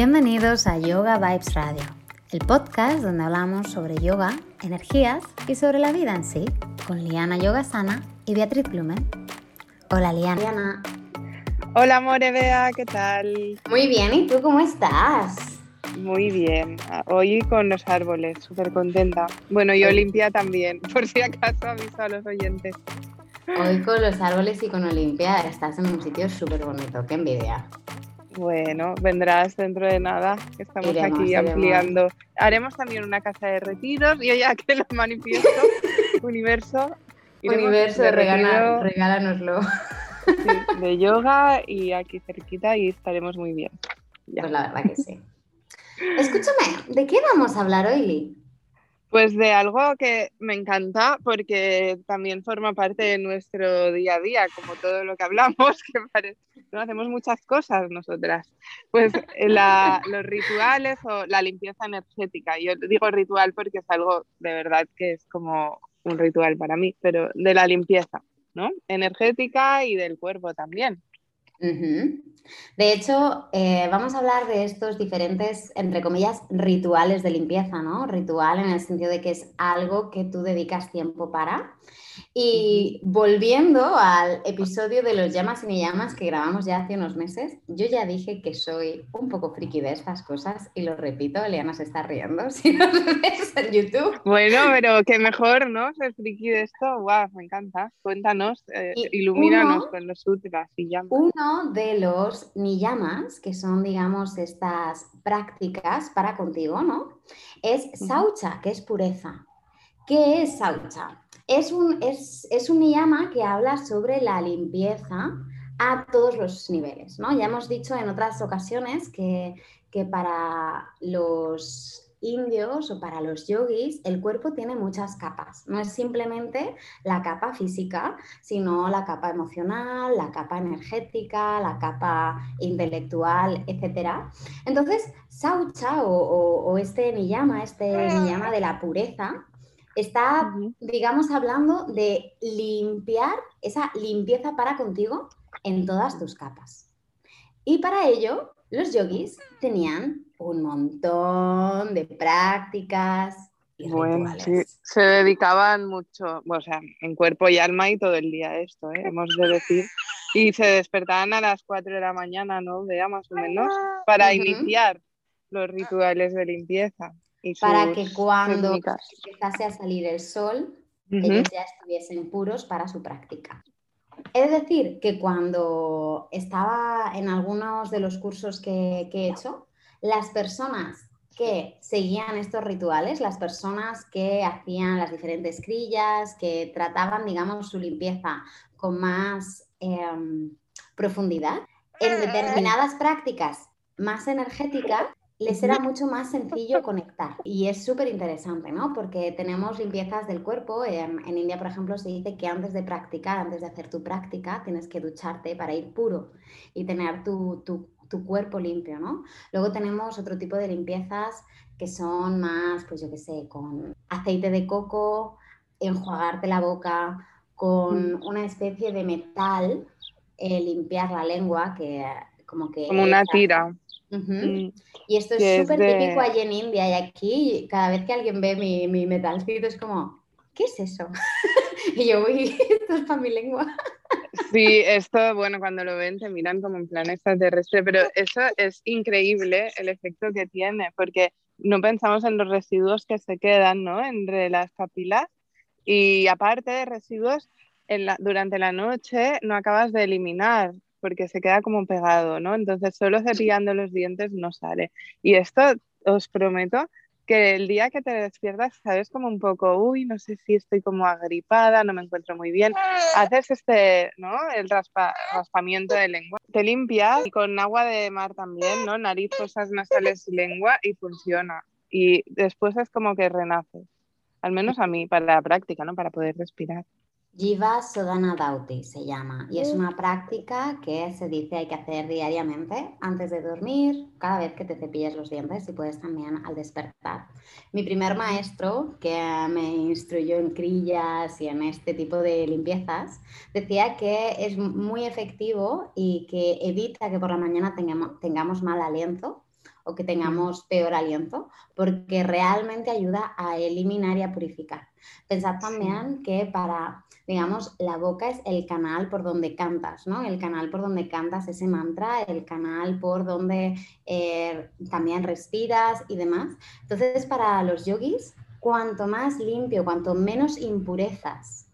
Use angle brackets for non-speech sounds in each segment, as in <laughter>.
Bienvenidos a Yoga Vibes Radio, el podcast donde hablamos sobre yoga, energías y sobre la vida en sí, con Liana Yogasana y Beatriz Blumen. Hola Liana. Hola More Bea, ¿qué tal? Muy bien, ¿y tú cómo estás? Muy bien, hoy con los árboles, súper contenta. Bueno, y Olimpia también, <laughs> por si acaso aviso a los oyentes. Hoy con los árboles y con Olimpia estás en un sitio súper bonito, qué envidia. Bueno, vendrás dentro de nada, estamos aquí ampliando. Haremos también una casa de retiros, y ya <laughs> que lo manifiesto, universo. Universo, de regálanoslo. de yoga y aquí cerquita y estaremos muy bien. Pues la verdad que sí. Escúchame, ¿de qué vamos a hablar hoy, Lee? Pues de algo que me encanta porque también forma parte de nuestro día a día, como todo lo que hablamos, <laughs> que parece, no hacemos muchas cosas nosotras. Pues eh, los rituales o la limpieza energética. Yo digo ritual porque es algo de verdad que es como un ritual para mí, pero de la limpieza, ¿no? Energética y del cuerpo también. De hecho, eh, vamos a hablar de estos diferentes, entre comillas, rituales de limpieza, ¿no? Ritual en el sentido de que es algo que tú dedicas tiempo para y volviendo al episodio de los llamas y ni llamas que grabamos ya hace unos meses, yo ya dije que soy un poco friki de estas cosas y lo repito, Eliana se está riendo <laughs> si nos ves en YouTube. Bueno, pero <laughs> qué mejor, ¿no? Ser friki de esto, guau, me encanta. Cuéntanos, eh, ilumínanos con los sutras y llamas. Uno de los ni llamas, que son, digamos, estas prácticas para contigo, ¿no? Es saucha, que es pureza. ¿Qué es saucha? Es un, es, es un niyama que habla sobre la limpieza a todos los niveles. ¿no? Ya hemos dicho en otras ocasiones que, que para los indios o para los yogis, el cuerpo tiene muchas capas. No es simplemente la capa física, sino la capa emocional, la capa energética, la capa intelectual, etc. Entonces, Saucha o, o, o este niyama, este niyama de la pureza, está, digamos, hablando de limpiar, esa limpieza para contigo en todas tus capas. Y para ello, los yogis tenían un montón de prácticas. Y bueno, sí, se dedicaban mucho, o sea, en cuerpo y alma y todo el día esto, ¿eh? hemos de decir. Y se despertaban a las 4 de la mañana, ¿no? Vea, más o menos, para iniciar los rituales de limpieza para que cuando empezase a salir el sol, ellos ya estuviesen puros para su práctica. Es decir, que cuando estaba en algunos de los cursos que, que he hecho, las personas que seguían estos rituales, las personas que hacían las diferentes crillas, que trataban, digamos, su limpieza con más em, profundidad, en determinadas prácticas más energéticas, les era mucho más sencillo conectar. Y es súper interesante, ¿no? Porque tenemos limpiezas del cuerpo. En, India, por ejemplo, se dice que antes de practicar, antes de hacer tu práctica, tienes que ducharte para ir puro y tener tu, cuerpo limpio, ¿no? Luego tenemos otro tipo de limpiezas que son más, pues yo qué sé, con aceite de coco, enjuagarte la boca, con una especie de metal, eh, limpiar la lengua, que como que... Como una tira. Mm. Y esto es súper típico allí en India y aquí cada vez que alguien ve mi, mi metalcito es como, ¿qué es eso? <laughs> y yo, uy, <laughs> esto es para mi lengua. Sí, esto, bueno, cuando lo ven te miran como en plan extraterrestre, pero eso es increíble el efecto que tiene, porque no pensamos en los residuos que se quedan, ¿no? Entre las papilas y aparte de residuos, durante la noche no acabas de eliminar porque se queda como pegado, ¿no? Entonces solo cepillando los dientes no sale. Y esto os prometo que el día que te despiertas sabes como un poco, uy, no sé si estoy como agripada, no me encuentro muy bien. Haces este, ¿no? El raspamiento de lengua. Te limpias y con agua de mar también, ¿no? Nariz, fosas nasales y lengua y funciona. Y después es como que renaces. Al menos a mí, para la práctica, ¿no? Para poder respirar. Jiva Sodana Dauti se llama y es una práctica que se dice hay que hacer diariamente antes de dormir, cada vez que te cepillas los dientes y puedes también al despertar. Mi primer maestro que me instruyó en crillas y en este tipo de limpiezas decía que es muy efectivo y que evita que por la mañana tengamos, tengamos mal aliento o que tengamos peor aliento, porque realmente ayuda a eliminar y a purificar. Pensad también que para, digamos, la boca es el canal por donde cantas, ¿no? El canal por donde cantas ese mantra, el canal por donde eh, también respiras y demás. Entonces, para los yogis, cuanto más limpio, cuanto menos impurezas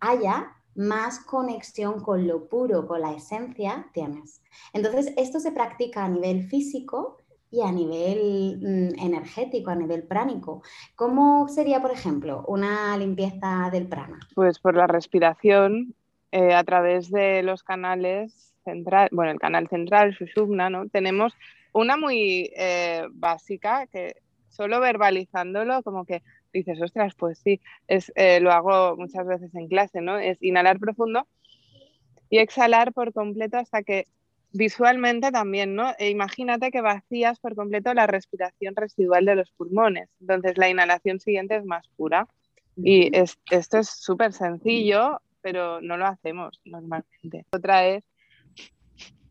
haya, más conexión con lo puro, con la esencia tienes. Entonces, esto se practica a nivel físico y a nivel mm, energético, a nivel pránico. ¿Cómo sería, por ejemplo, una limpieza del prana? Pues por la respiración, eh, a través de los canales central, bueno, el canal central, Sushumna, ¿no? Tenemos una muy eh, básica que solo verbalizándolo, como que dices, ostras, pues sí, es, eh, lo hago muchas veces en clase, ¿no? Es inhalar profundo y exhalar por completo hasta que visualmente también, ¿no? E imagínate que vacías por completo la respiración residual de los pulmones. Entonces la inhalación siguiente es más pura. Y esto es súper sencillo, pero no lo hacemos normalmente. Otra es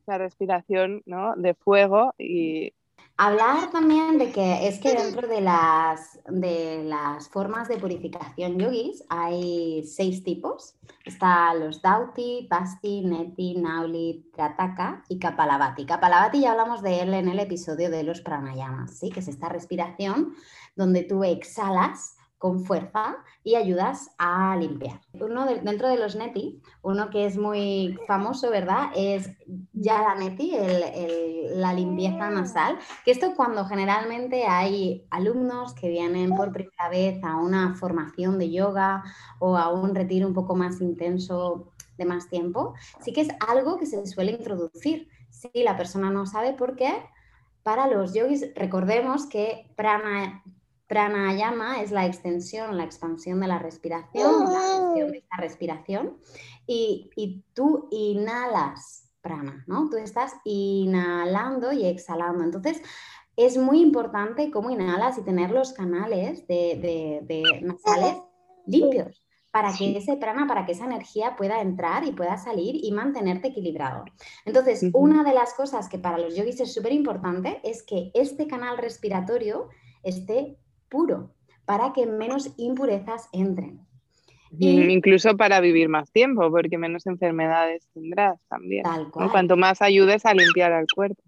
la respiración ¿no? de fuego y Hablar también de que es que dentro de las, de las formas de purificación yogis hay seis tipos. Están los Dauti, Pasti, Neti, Nauli, Trataka y Kapalabhati. Kapalabhati ya hablamos de él en el episodio de los pranayamas, ¿sí? que es esta respiración donde tú exhalas con fuerza y ayudas a limpiar. Uno dentro de los neti, uno que es muy famoso, ¿verdad? Es ya la neti, la limpieza nasal, que esto cuando generalmente hay alumnos que vienen por primera vez a una formación de yoga o a un retiro un poco más intenso de más tiempo, sí que es algo que se suele introducir. Si la persona no sabe por qué, para los yogis recordemos que prana, Pranayama es la extensión, la expansión de la respiración, la gestión de esta respiración. Y, tú inhalas prana, ¿no? Tú estás inhalando y exhalando. Entonces, es muy importante cómo inhalas y tener los canales de, nasales limpios para que ese prana, para que esa energía pueda entrar y pueda salir y mantenerte equilibrado. Entonces, una de las cosas que para los yogis es súper importante es que este canal respiratorio esté puro para que menos impurezas entren. Y, Incluso para vivir más tiempo, porque menos enfermedades tendrás también. Tal cual. Cuanto más ayudes a limpiar al cuerpo.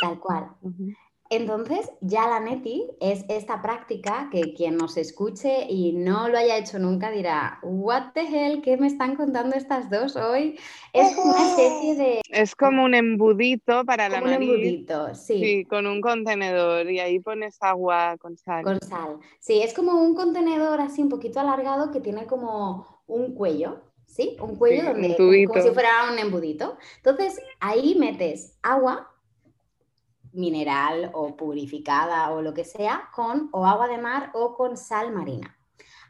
Tal cual. Entonces, ya la neti es esta práctica que quien nos escuche y no lo haya hecho nunca dirá, what the hell, ¿qué me están contando estas dos hoy? Es como una especie de... Es como un embudito para la nariz. Un embudito, sí. Sí, con un contenedor y ahí pones agua con sal. Con sal. Sí, es como un contenedor así un poquito alargado que tiene como un cuello, ¿sí? Un cuello donde, como si fuera un embudito. Entonces, ahí metes agua mineral o purificada o lo que sea con o agua de mar o con sal marina.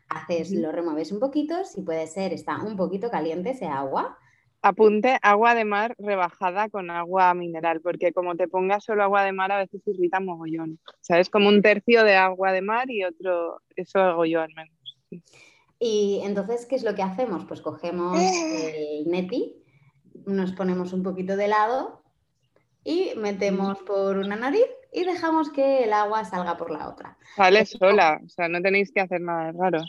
Haces, lo remueves un poquito, si puede ser, está un poquito caliente ese agua. Apunte agua de mar rebajada con agua mineral, porque como te pongas solo agua de mar a veces irrita mogollón. ¿Sabes? Como un tercio de agua de mar y otro, eso hago yo al menos. Y entonces, ¿qué es lo que hacemos? Pues cogemos <gasps> el neti, nos ponemos un poquito de lado y metemos por una nariz y dejamos que el agua salga por la otra. Sale sola, o sea, no tenéis que hacer nada raro.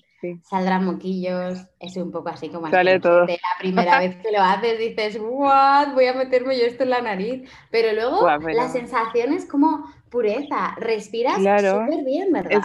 Saldrán moquillos, es un poco así como Sale todo. De la primera vez que lo haces dices, what, voy a meterme yo esto en la nariz. Pero luego la sensación es como pureza, respiras súper bien, ¿verdad?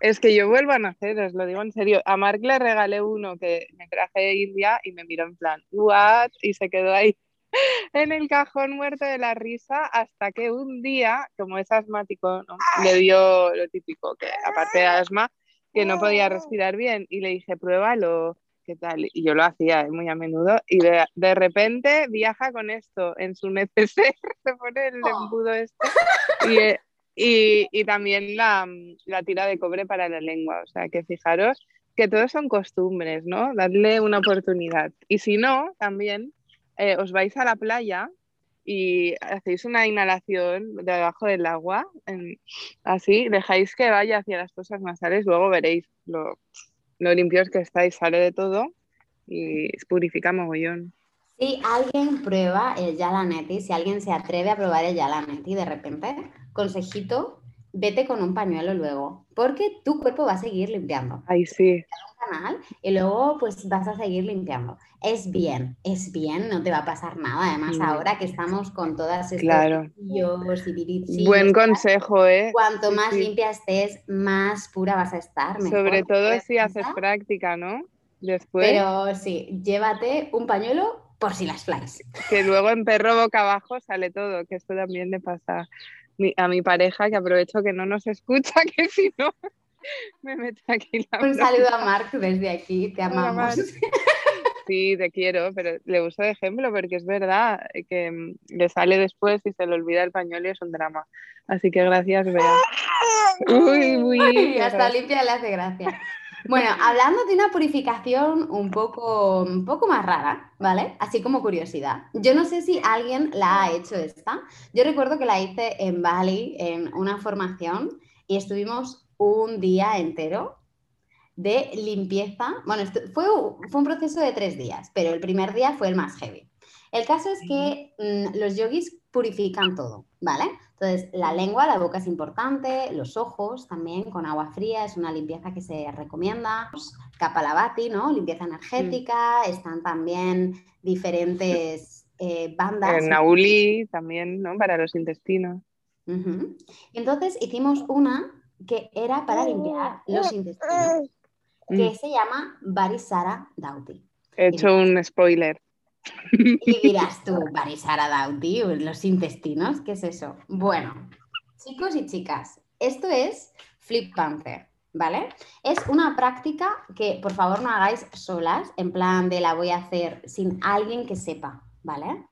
Es... que yo vuelvo a nacer, os lo digo en serio. A Mark le regalé uno que me traje de India y me miró en plan, what, y se quedó ahí <laughs> en el cajón muerto de la risa hasta que un día, como es asmático, le dio lo típico, que aparte de asma, que no podía respirar bien y le dije, pruébalo, ¿qué tal? Y yo lo hacía muy a menudo y de, repente viaja con esto en su <laughs> neceser, se pone el oh. embudo este <laughs> y, y, también la, la tira de cobre para la lengua, o sea que fijaros que todos son costumbres, ¿no? Darle una oportunidad. Y si no, también eh, os vais a la playa y hacéis una inhalación debajo del agua, así, dejáis que vaya hacia las fosas nasales, luego veréis lo, lo limpios que estáis, sale de todo y purifica mogollón. Si alguien prueba el Yalaneti, si alguien se atreve a probar el Yalaneti de repente, consejito, vete con un pañuelo luego, porque tu cuerpo va a seguir limpiando. Ay, sí. Canal y luego pues vas a seguir limpiando. Es bien, es bien, no te va a pasar nada. Además, Mm. ahora que estamos con todas estas Claro. y Buen consejo, ¿eh? Cuanto Sí, más sí. limpia estés, más pura vas a estar. mejor Sobre todo si haces práctica, ¿no? Después, Pero sí, llévate un pañuelo por si las flies. que luego en perro boca abajo sale todo, que esto también le pasa mi- a mi pareja, que aprovecho que no nos escucha, <laughs> que si no me mete aquí la Un saludo a Marc desde aquí, te amamos. Sí, te quiero, pero le uso de ejemplo porque es verdad que mm, le sale después y se le olvida el pañuelo y es un drama. Así que gracias, Bea. <laughs> Uy, uy, Uy, hasta limpia le hace gracia. Bueno, hablando de una purificación un poco, un poco más rara, ¿vale? Así como curiosidad. Yo no sé si alguien la ha hecho esta. Yo recuerdo que la hice en Bali en una formación y estuvimos un día entero de limpieza. Bueno, esto- fue, fue un proceso de tres días, pero el primer día fue el más heavy. El caso es que mm, los yogis purifican todo, ¿vale? Entonces, la lengua, la boca es importante, los ojos también con agua fría, es una limpieza que se recomienda. Kapalabhati, ¿no? Limpieza energética, están también diferentes eh, bandas. El Nauli también, ¿no? Para los intestinos. Entonces, hicimos una que era para limpiar los intestinos, que Mm, se llama Barisara Dauti. He hecho un spoiler. Y dirás tú, Barisara Dauti, los intestinos, ¿qué es eso? Bueno, chicos y chicas, esto es Flip Panther, ¿vale? Es una práctica que por favor no hagáis solas, en plan de la voy a hacer sin alguien que sepa, ¿vale?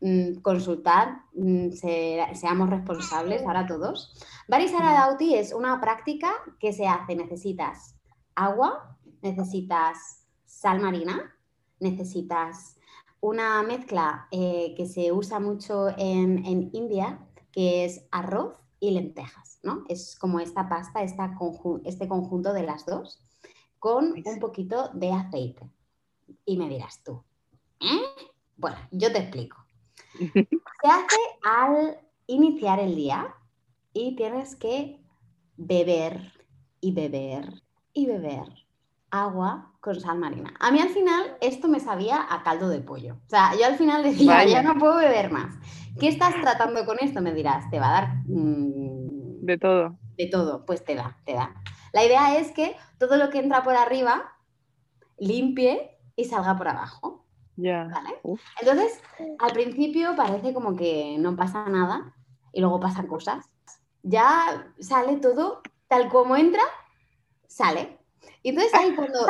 Mm, Consultad, mm, se- seamos responsables ahora todos. Barisara Dauti es una práctica que se hace, necesitas agua, necesitas sal marina, necesitas una mezcla eh, que se usa mucho en, en India, que es arroz y lentejas, ¿no? Es como esta pasta, esta conju- este conjunto de las dos, con un poquito de aceite. Y me dirás tú, ¿eh? Bueno, yo te explico. <laughs> Se hace al iniciar el día y tienes que beber y beber y beber agua con sal marina. A mí al final esto me sabía a caldo de pollo. O sea, yo al final decía, Vaya. ya no puedo beber más. ¿Qué estás tratando con esto? Me dirás, te va a dar mm, De todo. de todo. Pues te da, te da. La idea es que todo lo que entra por arriba limpie y salga por abajo. Ya. ¿Vale? Entonces, al principio parece como que no pasa nada y luego pasan cosas. Ya sale todo tal como entra, sale. Y entonces ahí cuando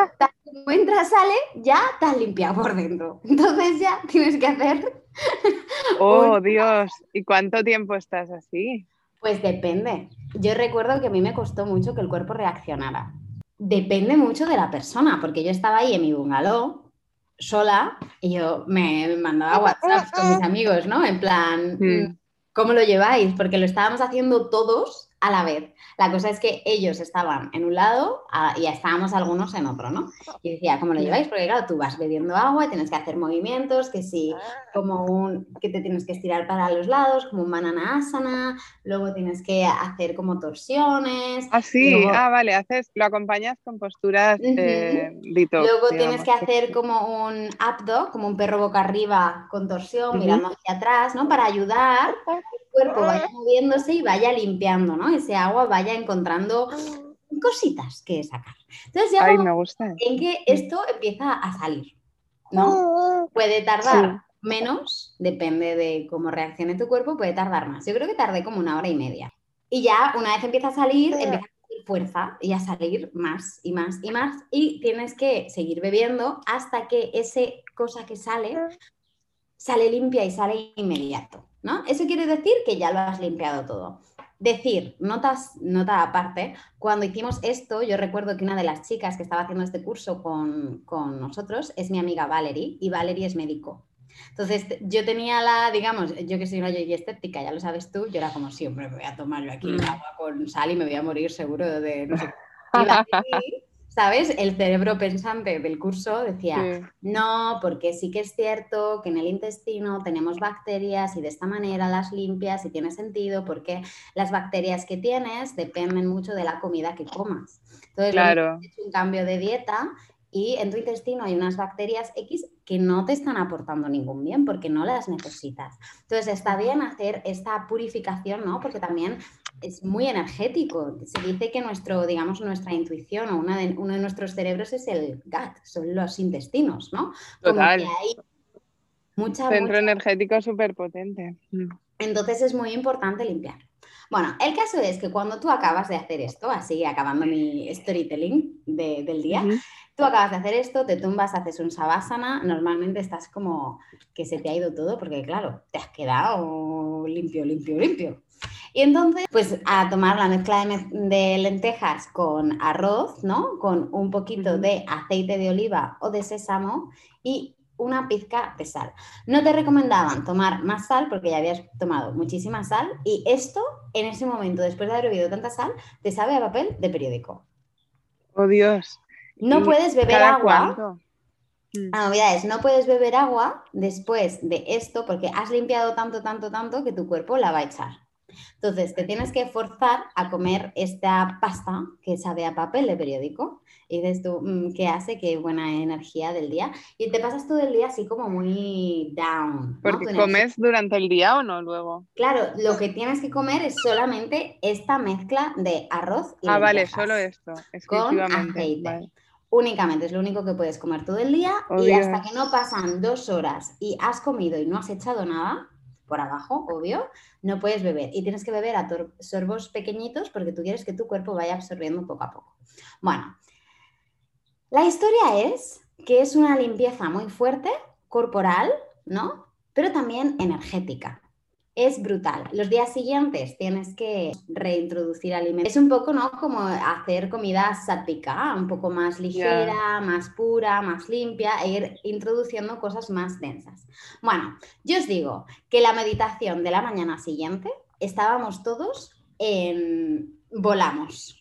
entra, sale, ya te has limpiado por dentro. Entonces ya tienes que hacer, <laughs> Oh, Dios. ¿Y cuánto tiempo estás así? pues depende. Yo recuerdo que a mí me costó mucho que el cuerpo reaccionara. Depende mucho de la persona, porque yo estaba ahí en mi bungalow sola y yo me mandaba WhatsApp con mis amigos, ¿no? En plan, Mm. ¿Cómo lo lleváis? Porque lo estábamos haciendo todos a la vez. La cosa es que ellos estaban en un lado ah, y estábamos algunos en otro, ¿no? Y decía, ¿cómo lo lleváis? Porque claro, tú vas bebiendo agua y tienes que hacer movimientos, que sí, como un, que te tienes que estirar para los lados, como un manana asana, luego tienes que hacer como torsiones, Ah, sí. Luego- Ah, vale. Haces, lo acompañas con posturas eh, detox, Luego tienes que hacer como un up como un perro boca arriba con torsión, mirando hacia atrás, ¿no? Para ayudar a que el cuerpo vaya moviéndose y vaya limpiando, ¿no? Ese agua vaya encontrando cositas que sacar. Entonces ya Ay, como me gusta. en que esto empieza a salir, ¿no? Puede tardar menos, depende de cómo reaccione tu cuerpo, puede tardar más. Yo creo que tardé como una hora y media. Y ya una vez empieza a salir, empieza a salir fuerza y a salir más y más y más. Y tienes que seguir bebiendo hasta que ese cosa que sale sale limpia y sale inmediato. ¿no? Eso quiere decir que ya lo has limpiado todo. Decir, notas, nota aparte, cuando hicimos esto, yo recuerdo que una de las chicas que estaba haciendo este curso con, con nosotros es mi amiga Valerie y Valerie es médico. Entonces yo tenía la, digamos, yo que soy una yogi escéptica, ya lo sabes tú, yo era como siempre, me voy a tomar yo aquí Mm. agua con sal y me voy a morir seguro de no sé. qué. Y Valerie ¿sabes? El cerebro pensante del curso decía, no, porque sí que es cierto que en el intestino tenemos bacterias y de esta manera las limpias y tiene sentido porque las bacterias que tienes dependen mucho de la comida que comas. Entonces, claro. es un cambio de dieta y en tu intestino hay unas bacterias X que no te están aportando ningún bien porque no las necesitas. Entonces está bien hacer esta purificación, ¿no? Porque también es muy energético. Se dice que nuestro, digamos, nuestra intuición o una de, uno de nuestros cerebros es el gut, son los intestinos, ¿no? Total. Como que hay mucha, Centro energético súper potente. Mm. Entonces es muy importante limpiar. Bueno, el caso es que cuando tú acabas de hacer esto, así acabando mi storytelling del día, tú acabas de hacer esto, te tumbas, haces un sabásana, normalmente estás como que se te ha ido todo porque claro, te has quedado limpio, limpio, limpio. Y entonces, pues a tomar la mezcla de, de, lentejas con arroz, ¿no? Con un poquito de aceite de oliva o de sésamo y una pizca de sal. No te recomendaban tomar más sal porque ya habías tomado muchísima sal y esto en ese momento, después de haber bebido tanta sal, te sabe a papel de periódico. Oh Dios. No puedes beber agua. La novedad es, no puedes beber agua después de esto porque has limpiado tanto, tanto, tanto que tu cuerpo la va a echar. Entonces, te tienes que forzar a comer esta pasta que sabe a papel de periódico. Y dices tú, mm, ¿qué hace? Qué buena energía del día. Y te pasas todo el día así como muy down. Porque comes durante el día o no luego. Claro, lo que tienes que comer es solamente esta mezcla de arroz y Ah, vale, solo esto. Con aceite. Únicamente, es lo único que puedes comer todo el día oh, y hasta que no pasan dos horas y has comido y no has echado nada, por abajo, obvio, no puedes beber. Y tienes que beber a sorbos pequeñitos porque tú quieres que tu cuerpo vaya absorbiendo poco a poco. Bueno, la historia es que es una limpieza muy fuerte, corporal, ¿no? Pero también energética es brutal. Los días siguientes tienes que reintroducir alimentos. Es un poco, ¿no? Como hacer comida sática, un poco más ligera, más pura, más limpia, e ir introduciendo cosas más densas. Bueno, yo os digo que la meditación de la mañana siguiente estábamos todos en... volamos.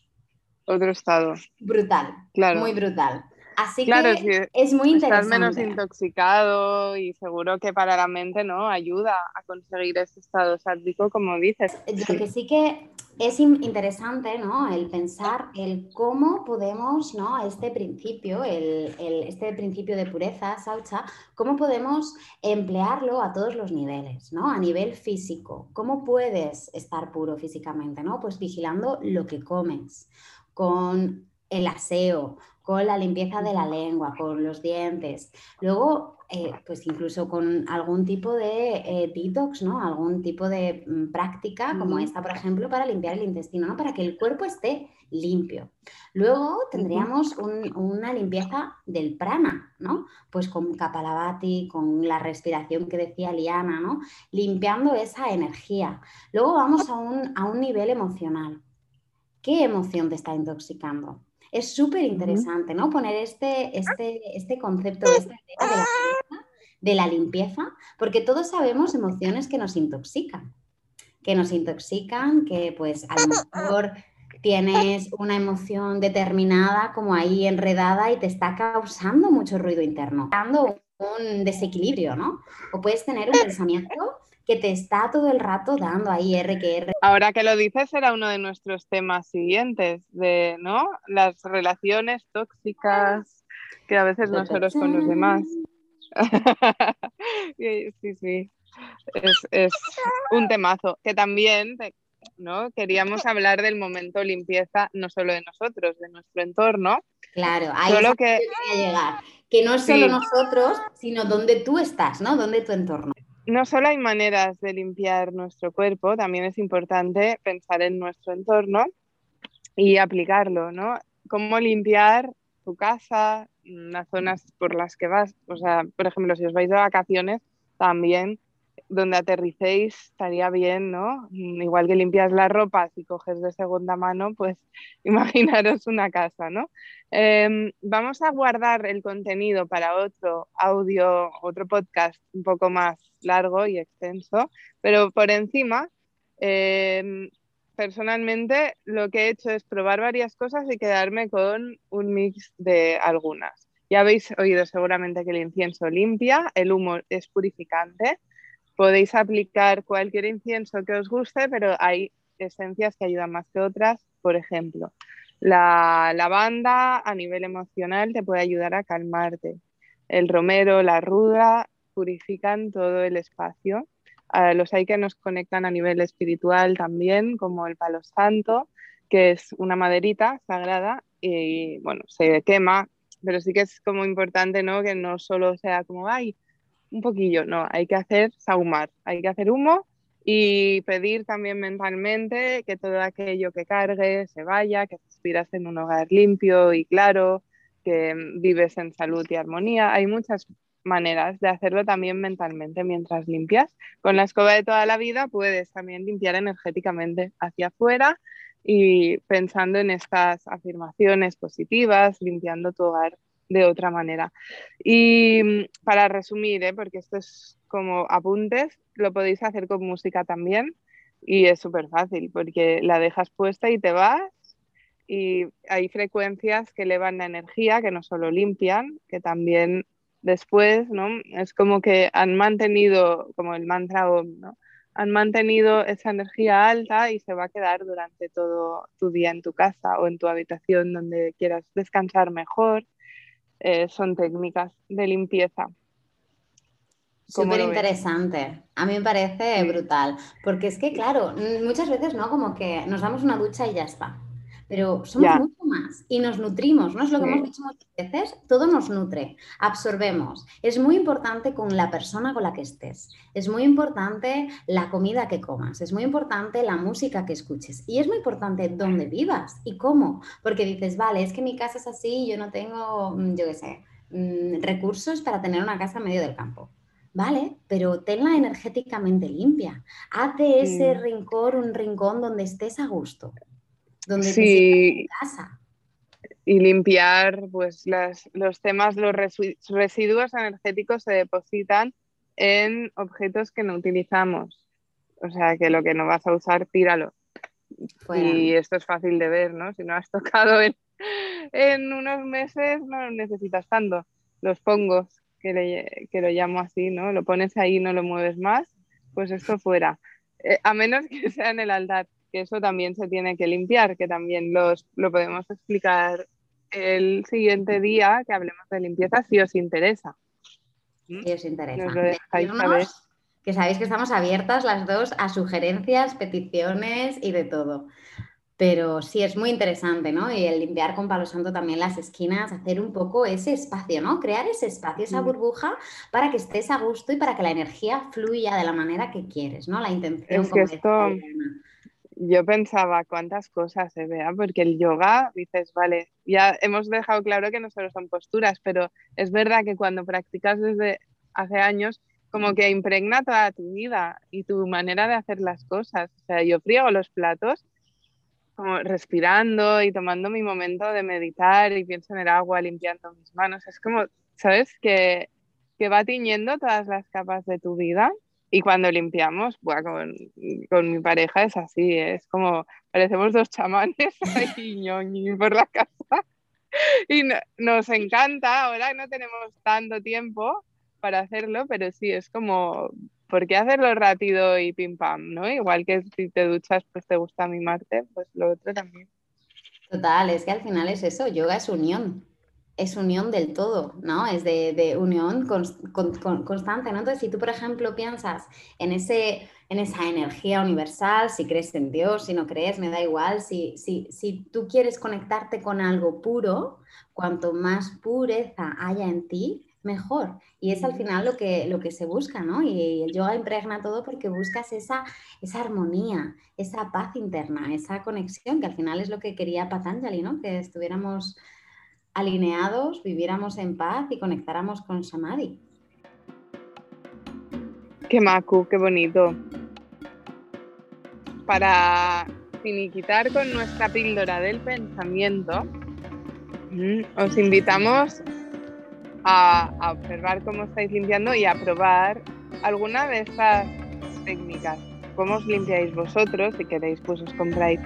Otro estado. Brutal. Claro. Muy brutal. Así que es muy interesante. Estás menos intoxicado y seguro que para la mente no ayuda a conseguir ese estado sádico, como dices. Lo que sí que es interesante, ¿no? El pensar el cómo podemos, ¿no? Este principio, el, este principio de pureza, Saucha, cómo podemos emplearlo a todos los niveles, ¿no? A nivel físico. ¿Cómo puedes estar puro físicamente, ¿no? Pues vigilando lo que comes, con el aseo, con la limpieza de la lengua, con los dientes. Luego, eh, pues incluso con algún tipo de eh, detox, ¿no? Algún tipo de mm, práctica como esta, por ejemplo, para limpiar el intestino, ¿no? Para que el cuerpo esté limpio. Luego tendríamos una limpieza del prana, ¿no? Pues con Kapalabhati, con la respiración que decía Liana, ¿no? Limpiando esa energía. Luego vamos a un, a un nivel emocional. ¿Qué emoción te está intoxicando? Es súper interesante, ¿no? Poner este, este, este concepto de, la de la limpieza, porque todos sabemos emociones que nos intoxican, que nos intoxican, que pues a lo mejor tienes una emoción determinada como ahí enredada y te está causando mucho ruido interno, dando un desequilibrio, ¿no? O puedes tener un pensamiento que te está todo el rato dando ahí R que R. Ahora que lo dices, era uno de nuestros temas siguientes, de ¿no? las relaciones tóxicas, que a veces no solo es con los demás. <laughs> sí, sí, es, un temazo, que también ¿no? Queríamos hablar del momento limpieza, no solo de nosotros, de nuestro entorno. Claro, ahí solo que... llegar. Que no es solo nosotros, sino donde tú estás, ¿no? Donde tu entorno no solo hay maneras de limpiar nuestro cuerpo, también es importante pensar en nuestro entorno y aplicarlo, ¿no? Cómo limpiar tu casa, las zonas por las que vas. O sea, por ejemplo, si os vais de vacaciones, también donde aterricéis estaría bien, ¿no? Mm, igual que limpias la ropa si coges de segunda mano, pues <laughs> imaginaros una casa, ¿no? Em, vamos a guardar el contenido para otro audio, otro podcast un poco más largo y extenso, pero por encima, em, personalmente lo que he hecho es probar varias cosas y quedarme con un mix de algunas. Ya habéis oído seguramente que el incienso limpia, el humo es purificante. Podéis aplicar cualquier incienso que os guste, pero hay esencias que ayudan más que otras. Por ejemplo, la lavanda a nivel emocional te puede ayudar a calmarte. El romero, la ruda purifican todo el espacio los hay que nos conectan a nivel espiritual también, como el palo santo, que es una maderita sagrada y bueno, se quema, pero sí que es como importante, ¿no? Que no solo sea como, ay, un poquillo, no, hay que hacer saumar, hay que hacer humo y pedir también mentalmente que todo aquello que cargue se vaya, que respiras en un hogar limpio y claro, que vives en salud y armonía. Hay muchas maneras de hacerlo también mentalmente mientras limpias. Con la escoba de toda la vida puedes también limpiar energéticamente hacia afuera y pensando en estas afirmaciones positivas, limpiando tu hogar de otra manera. Y mm, para resumir, ¿eh? porque esto es como apuntes, lo podéis hacer con música también y es súper fácil porque la dejas puesta y te vas y hay frecuencias que elevan la energía, que no solo limpian, que también después, ¿no? Es como que han mantenido, como el mantra OM, ¿no? Han mantenido esa energía alta y se va a quedar durante todo tu día en tu casa o en tu habitación donde quieras descansar mejor. Eh, son técnicas de limpieza. Súper interesante. A mí me parece brutal. Porque es que, claro, muchas veces, ¿no? Como que nos damos una ducha y ya está pero somos mucho más y nos nutrimos, ¿no? Es lo que hemos dicho muchas veces, todo nos nutre, absorbemos. Es muy importante con la persona con la que estés, es muy importante la comida que comas, es muy importante la música que escuches y es muy importante dónde vivas y cómo, porque dices, vale, es que mi casa es así, yo no tengo, mm, yo qué sé, mm, recursos para tener una casa en medio del campo. Vale, pero tenla energéticamente limpia. Haz de ese rincón un rincón donde estés a gusto donde sí. casa. Y limpiar, pues los temas, los residuos energéticos se depositan en objetos que no utilizamos. O sea, que lo que no vas a usar, tíralo. Y esto es fácil de ver, ¿no? Si no has <laughs> tocado en, en unos meses, no lo necesitas tanto. Los pongos, que, que, lo llamo así, ¿no? Lo pones ahí y no lo mueves más, pues esto fuera. Eh, a menos que sea en el altar que eso también se tiene que limpiar, que también los, lo podemos explicar el siguiente día que hablemos de limpieza si os interesa. Si os interesa. Que sabéis que estamos abiertas las dos a sugerencias, peticiones y de todo. Pero sí es muy interesante, ¿no? Y el limpiar con palo santo también las esquinas, hacer un poco ese espacio, ¿no? Crear ese espacio, esa burbuja para que estés a gusto y para que la energía fluya de la manera que quieres, ¿no? La intención. Es que esto, yo pensaba cuántas cosas se vea, porque el yoga, dices, vale, ya hemos dejado claro que no solo son posturas, pero es verdad que cuando practicas desde hace años, como que impregna toda tu vida y tu manera de hacer las cosas. O sea, yo friego los platos como respirando y tomando mi momento de meditar y pienso en el agua, limpiando mis manos. Es como, ¿sabes? Que, que va tiñendo todas las capas de tu vida y cuando limpiamos, con, con, mi pareja es así, es como parecemos dos chamanes <laughs> ahí por la casa. Y nos encanta, ahora no tenemos tanto tiempo para hacerlo, pero sí, es como, ¿por qué hacerlo rápido y pim pam? ¿no? Igual que si te duchas, pues te gusta mimarte, pues lo otro también. Total, es que al final es eso, yoga es unión es unión del todo, ¿no? Es de, unión constante, ¿no? Entonces, si tú, por ejemplo, piensas en, ese, en esa energía universal, si crees en Dios, si no crees, me da igual, si, si, si tú quieres conectarte con algo puro, cuanto más pureza haya en ti, mejor. Y es al final lo que, lo que se busca, ¿no? Y el yoga impregna todo porque buscas esa, esa armonía, esa paz interna, esa conexión, que al final es lo que quería Patanjali, ¿no? Que estuviéramos alineados, viviéramos en paz y conectáramos con Samadhi. Qué macu, qué bonito. Para finiquitar con nuestra píldora del pensamiento, mm, os invitamos a, observar cómo estáis limpiando y a probar alguna de estas técnicas. cómo os limpiáis vosotros. Si queréis, pues os compráis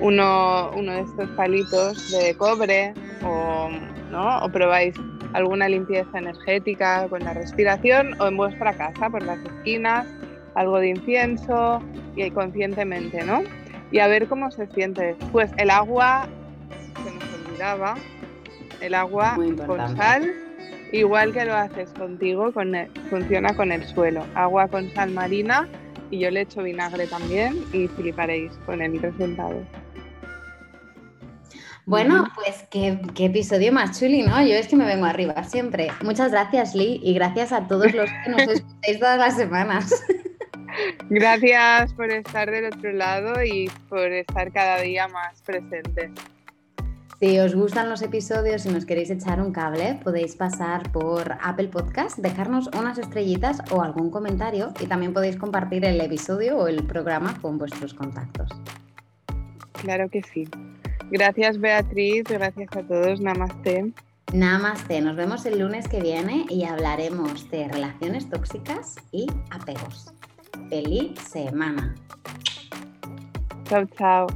uno, uno de estos palitos de cobre o, ¿no? o probáis alguna limpieza energética con la respiración o en vuestra casa, por las esquinas, algo de incienso y conscientemente, ¿no? Y a ver cómo se siente. Pues el agua, se nos olvidaba, el agua con sal, igual que lo haces contigo, con funciona con el suelo. Agua con sal marina y yo le echo vinagre también y fliparéis con el resultado. Bueno, pues qué, episodio más chuli, ¿no? Yo es que me vengo arriba siempre. Muchas gracias, Lee, y gracias a todos los que nos <laughs> escucháis todas las semanas. Gracias por estar del otro lado y por estar cada día más presente. Si os gustan los episodios y nos queréis echar un cable, podéis pasar por Apple Podcast, dejarnos unas estrellitas o algún comentario y también podéis compartir el episodio o el programa con vuestros contactos. Claro que sí. Gracias Beatriz, gracias a todos, namaste. Namaste, nos vemos el lunes que viene y hablaremos de relaciones tóxicas y apegos. Feliz semana. Chao, chao.